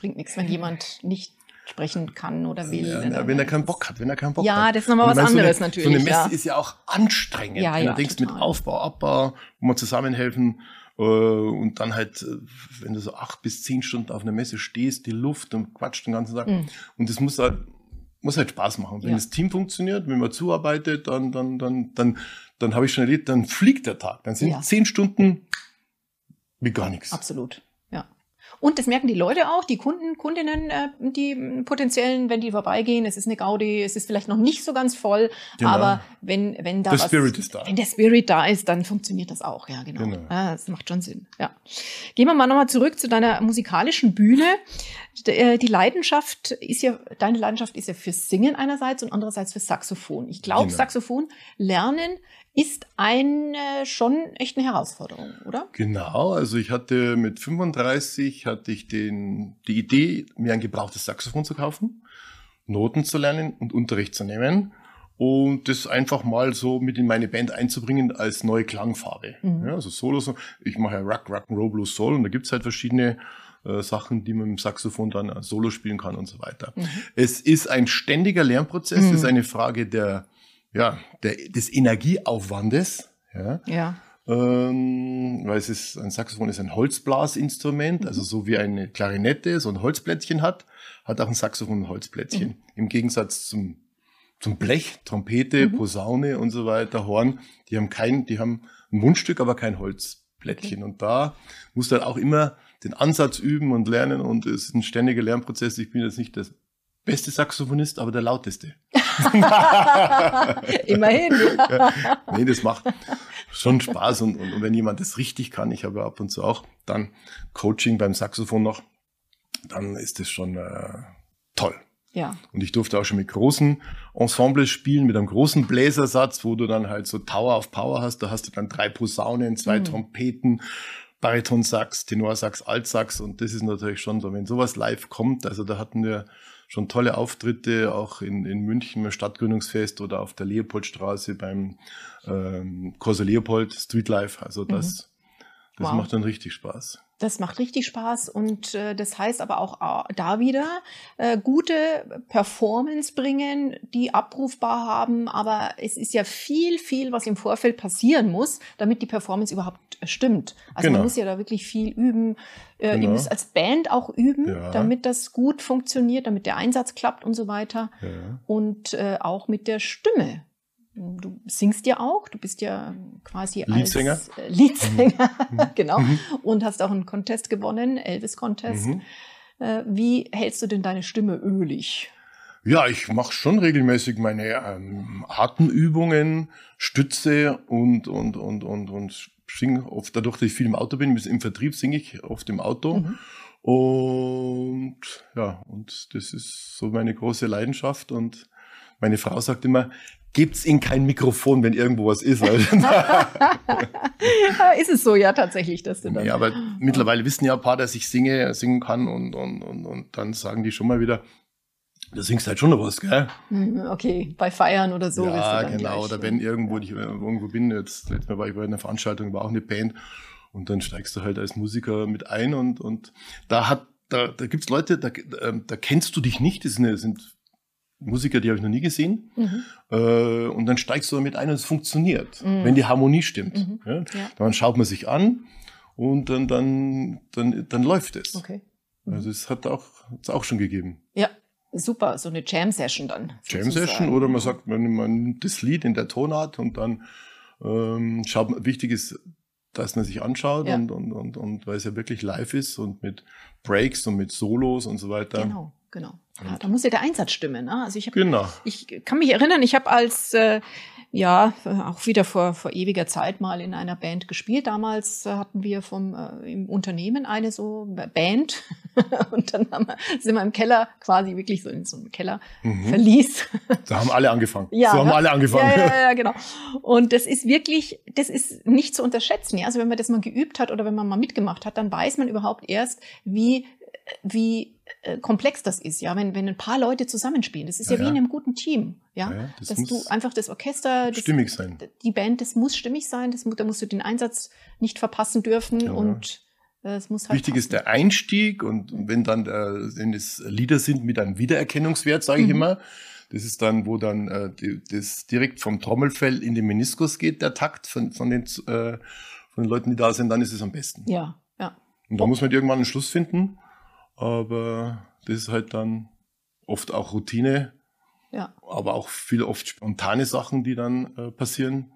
Bringt nichts, wenn jemand nicht sprechen kann oder will. Ja, ja, wenn er keinen Bock hat, wenn er keinen Bock ja, hat. Ja, das ist nochmal was anderes so eine, natürlich. So eine Messe ist ja auch anstrengend. Ja, wenn ja, du denkst total. mit Aufbau, Abbau, wo man zusammenhelfen äh, und dann halt, äh, wenn du so acht bis zehn Stunden auf einer Messe stehst, die Luft und quatscht den ganzen Tag. Mhm. Und das muss halt muss halt Spaß machen. Wenn ja. das Team funktioniert, wenn man zuarbeitet, dann, dann, dann, dann, dann habe ich schon erlebt, dann fliegt der Tag. Dann sind ja. zehn Stunden wie gar nichts. Absolut. Und das merken die Leute auch, die Kunden, Kundinnen, äh, die potenziellen, wenn die vorbeigehen, es ist eine Gaudi, es ist vielleicht noch nicht so ganz voll, genau. aber wenn, wenn da der was, Spirit ist da. wenn der Spirit da ist, dann funktioniert das auch, ja, genau. genau. Ja, das macht schon Sinn, ja. Gehen wir mal nochmal zurück zu deiner musikalischen Bühne. äh, die Leidenschaft ist ja, deine Leidenschaft ist ja fürs Singen einerseits und andererseits fürs Saxophon. Ich glaube, Genau. Saxophon lernen ist eine schon echt eine Herausforderung, oder? Genau, also ich hatte mit 35 hatte ich den, die Idee, mir ein gebrauchtes Saxophon zu kaufen, Noten zu lernen und Unterricht zu nehmen und das einfach mal so mit in meine Band einzubringen als neue Klangfarbe. Mhm. Ja, also Solo, ich mache ja Rock, Rock'n'Roll, Blues, Soul und da gibt's halt verschiedene äh, Sachen, die man mit dem Saxophon dann äh, Solo spielen kann und so weiter. Mhm. Es ist ein ständiger Lernprozess, Mhm. es ist eine Frage der, ja, der, des Energieaufwandes. Ja. Ja. Ähm, weil es ist, ein Saxophon ist ein Holzblasinstrument, also so wie eine Klarinette so ein Holzplättchen hat, hat auch ein Saxophon ein Holzplättchen. Im Gegensatz zum, zum Blech, Trompete, Mhm. Posaune und so weiter, Horn, die haben kein, die haben ein Mundstück, aber kein Holzplättchen. Und da musst du halt auch immer den Ansatz üben und lernen und es ist ein ständiger Lernprozess. Ich bin jetzt nicht der beste Saxophonist, aber der lauteste. <laughs> <laughs> Immerhin. Ja. nee, das macht schon Spaß und, und, und wenn jemand das richtig kann, ich habe ab und zu auch dann Coaching beim Saxophon noch, dann ist das schon äh, toll. ja. Und ich durfte auch schon mit großen Ensembles spielen, mit einem großen Bläsersatz, wo du dann halt so Tower of Power hast. Da hast du dann drei Posaunen, zwei Mhm. Trompeten, Baritonsax, Tenorsax, Altsax. Und das ist natürlich schon so, wenn sowas live kommt. Also da hatten wir schon tolle Auftritte, auch in, in München beim Stadtgründungsfest oder auf der Leopoldstraße beim ähm, Corso Leopold Streetlife. Also das, das Mhm. Wow. macht dann richtig Spaß. Das macht richtig Spaß und äh, das heißt aber auch äh, da wieder äh, gute Performance bringen, die abrufbar haben. Aber es ist ja viel, viel, was im Vorfeld passieren muss, damit die Performance überhaupt äh, stimmt. Also Genau. man muss ja da wirklich viel üben. Äh, Ihr Genau. müsst als Band auch üben, Ja. damit das gut funktioniert, damit der Einsatz klappt und so weiter. Ja. Und äh, auch mit der Stimme. Du singst ja auch, du bist ja quasi Leadsänger. als äh, Leadsänger, Mhm. <laughs> genau, Mhm. und hast auch einen Contest gewonnen, Elvis Contest. Mhm. Äh, wie hältst du denn deine Stimme ölig? Ja, ich mache schon regelmäßig meine ähm, Atemübungen, Stütze und und und und und singe oft dadurch, dass ich viel im Auto bin, im Vertrieb singe ich oft im Auto Mhm. und ja und das ist so meine große Leidenschaft und meine Frau sagt immer, gebt's in kein Mikrofon, wenn irgendwo was ist. <laughs> ist es so ja tatsächlich, dass du dann. ja, aber mittlerweile wissen ja ein paar, dass ich singe, singen kann und und und und dann sagen die schon mal wieder, du singst halt schon noch was, gell? Mhm, Okay, bei Feiern oder so. ja, genau. gleich, Oder wenn irgendwo ich irgendwo bin, jetzt letztes Mal war ich bei einer Veranstaltung, war auch eine Band und dann steigst du halt als Musiker mit ein und und da hat da da gibt's Leute, da ähm, da kennst du dich nicht, das sind, das sind Musiker, die habe ich noch nie gesehen. Mhm. Äh, und dann steigst du damit ein und es funktioniert, Mhm. wenn die Harmonie stimmt. Mhm. Ja? Ja. Dann schaut man sich an und dann dann dann dann läuft es. Okay. Also es hat auch hat's auch schon gegeben. Ja, super. So eine Jam-Session dann. Jam sozusagen. Session oder man sagt, man, man nimmt das Lied in der Tonart und dann ähm, schaut man, wichtig ist, dass man sich anschaut Ja. und, und, und, und weil es ja wirklich live ist und mit Breaks und mit Solos und so weiter. Genau, genau. Ja, da muss ja der Einsatz stimmen. Ne? Also ich habe Genau. Ich kann mich erinnern, ich habe als, äh, ja, auch wieder vor, vor ewiger Zeit mal in einer Band gespielt. Damals äh, hatten wir vom, äh, im Unternehmen eine so Band <laughs> und dann haben wir, sind wir im Keller quasi wirklich so in so einem Keller Mhm. verließ. Da haben alle angefangen. Ja, so haben ne? alle angefangen. Ja, ja, ja, genau. Und das ist wirklich, das ist nicht zu unterschätzen. Ja? Also wenn man das mal geübt hat oder wenn man mal mitgemacht hat, dann weiß man überhaupt erst, wie, wie äh, komplex das ist, ja, wenn, wenn ein paar Leute zusammenspielen. Das ist ja, Ja, wie ja. in einem guten Team, ja. Ja, das dass muss du einfach das Orchester, das, stimmig sein. die Band, das muss stimmig sein, das, da musst du den Einsatz nicht verpassen dürfen und äh, es muss halt Wichtig ist passen. der Einstieg und wenn dann äh, wenn es Lieder sind mit einem Wiedererkennungswert, sage ich Mhm. immer, das ist dann, wo dann äh, die, das direkt vom Trommelfell in den Meniskus geht, der Takt von, von, den, äh, von den Leuten, die da sind, dann ist es am besten. Ja, ja. Und da muss man irgendwann einen Schluss finden, aber das ist halt dann oft auch Routine, Ja. aber auch viel oft spontane Sachen, die dann äh, passieren.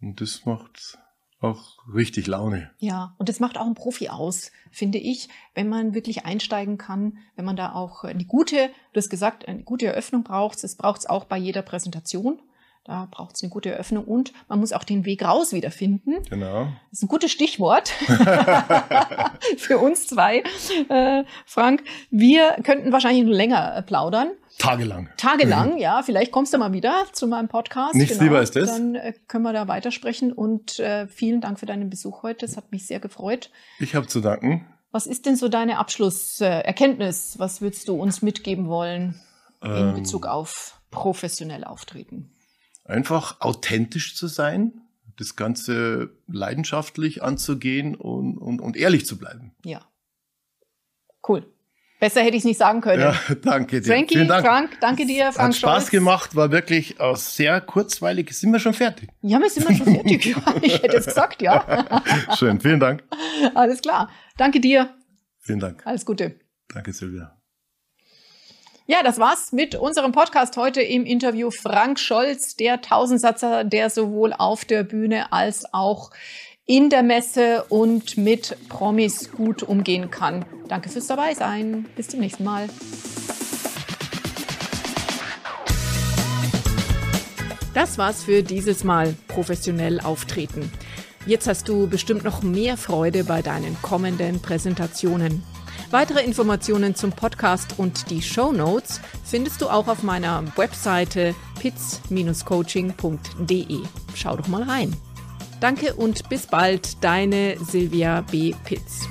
Und das macht auch richtig Laune. Ja, und das macht auch einen Profi aus, finde ich, wenn man wirklich einsteigen kann, wenn man da auch eine gute, du hast gesagt, eine gute Eröffnung braucht. Das braucht es auch bei jeder Präsentation. Da braucht es eine gute Eröffnung und man muss auch den Weg raus wiederfinden. Genau. Das ist ein gutes Stichwort <laughs> für uns zwei, äh, Frank. Wir könnten wahrscheinlich noch länger äh, plaudern. Tagelang. Tagelang, ja. Vielleicht kommst du mal wieder zu meinem Podcast. Nichts lieber als das. Dann äh, können wir da weitersprechen. Und äh, vielen Dank für deinen Besuch heute. Es hat mich sehr gefreut. Ich habe zu danken. Was ist denn so deine Abschlusserkenntnis? Was würdest du uns mitgeben wollen in Ähm. Bezug auf professionell auftreten? Einfach authentisch zu sein, das Ganze leidenschaftlich anzugehen und, und, und ehrlich zu bleiben. Ja. Cool. Besser hätte ich es nicht sagen können. Ja, <laughs> danke dir. Frankie, Dank. Frank, danke dir, Frank Hat Spaß Scholz. gemacht, war wirklich äh, sehr kurzweilig. Sind wir schon fertig? Ja, wir sind wir schon fertig. <laughs> Ja, ich hätte es gesagt, ja. Schön, vielen Dank. Alles klar. Danke dir. Vielen Dank. Alles Gute. Danke, Silvia. Ja, das war's mit unserem Podcast heute im Interview Frank Scholz, der Tausendsatzer, der sowohl auf der Bühne als auch in der Messe und mit Promis gut umgehen kann. Danke fürs dabei sein. Bis zum nächsten Mal. Das war's für dieses Mal professionell auftreten. Jetzt hast du bestimmt noch mehr Freude bei deinen kommenden Präsentationen. Weitere Informationen zum Podcast und die Show Notes findest du auch auf meiner Webseite pitz-coaching.de. Schau doch mal rein. Danke und bis bald, deine Silvia B. Pitz.